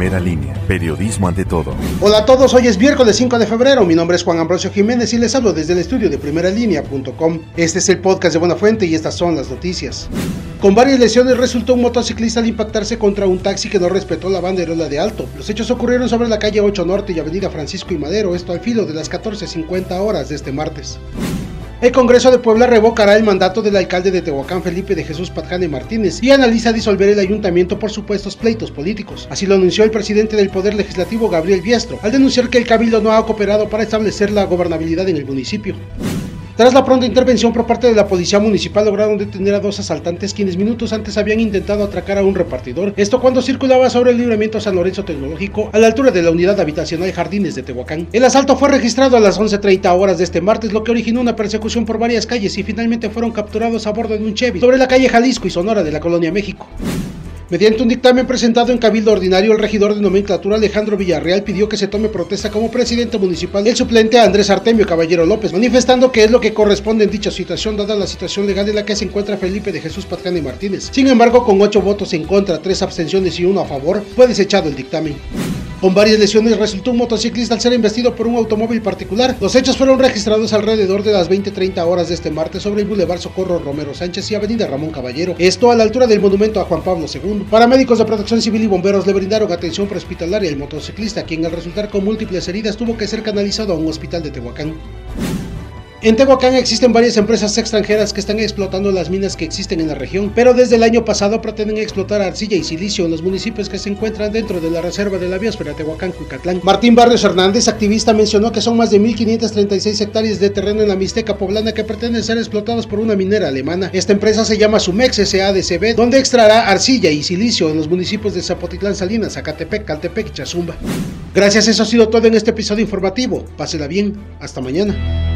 Primera línea, periodismo ante todo. Hola a todos, hoy es miércoles 5 de febrero, mi nombre es Juan Ambrosio Jiménez y les hablo desde el estudio de primeralínea.com. Este es el podcast de Buena Fuente y estas son las noticias. Con varias lesiones resultó un motociclista al impactarse contra un taxi que no respetó la banderola de alto. Los hechos ocurrieron sobre la calle 8 Norte y Avenida Francisco y Madero, esto al filo de las 14.50 horas de este martes. El Congreso de Puebla revocará el mandato del alcalde de Tehuacán, Felipe de Jesús Patjane Martínez, y analiza disolver el ayuntamiento por supuestos pleitos políticos. Así lo anunció el presidente del Poder Legislativo, Gabriel Biestro, al denunciar que el Cabildo no ha cooperado para establecer la gobernabilidad en el municipio. Tras la pronta intervención por parte de la policía municipal lograron detener a dos asaltantes quienes minutos antes habían intentado atracar a un repartidor, esto cuando circulaba sobre el libramiento San Lorenzo Tecnológico a la altura de la unidad habitacional Jardines de Tehuacán. El asalto fue registrado a las 11.30 horas de este martes, lo que originó una persecución por varias calles y finalmente fueron capturados a bordo de un Chevy sobre la calle Jalisco y Sonora de la colonia México. Mediante un dictamen presentado en Cabildo Ordinario, el regidor de nomenclatura Alejandro Villarreal pidió que se tome protesta como presidente municipal el suplente Andrés Artemio Caballero López, manifestando que es lo que corresponde en dicha situación, dada la situación legal en la que se encuentra Felipe de Jesús y Martínez. Sin embargo, con ocho votos en contra, tres abstenciones y uno a favor, fue desechado el dictamen. Con varias lesiones resultó un motociclista al ser investido por un automóvil particular. Los hechos fueron registrados alrededor de las 20-30 horas de este martes sobre el Boulevard Socorro Romero Sánchez y Avenida Ramón Caballero. Esto a la altura del monumento a Juan Pablo II. Paramédicos de protección civil y bomberos le brindaron atención prehospitalaria al motociclista, quien al resultar con múltiples heridas tuvo que ser canalizado a un hospital de Tehuacán. En Tehuacán existen varias empresas extranjeras que están explotando las minas que existen en la región, pero desde el año pasado pretenden explotar arcilla y silicio en los municipios que se encuentran dentro de la reserva de la biosfera Tehuacán-Cuicatlán. Martín Barrios Hernández, activista, mencionó que son más de 1.536 hectáreas de terreno en la Mixteca poblana que pretenden ser explotados por una minera alemana. Esta empresa se llama Sumex SADCB, donde extraerá arcilla y silicio en los municipios de Zapotitlán, Salinas, Zacatepec, Caltepec y Chazumba. Gracias, eso ha sido todo en este episodio informativo. Pásela bien, hasta mañana.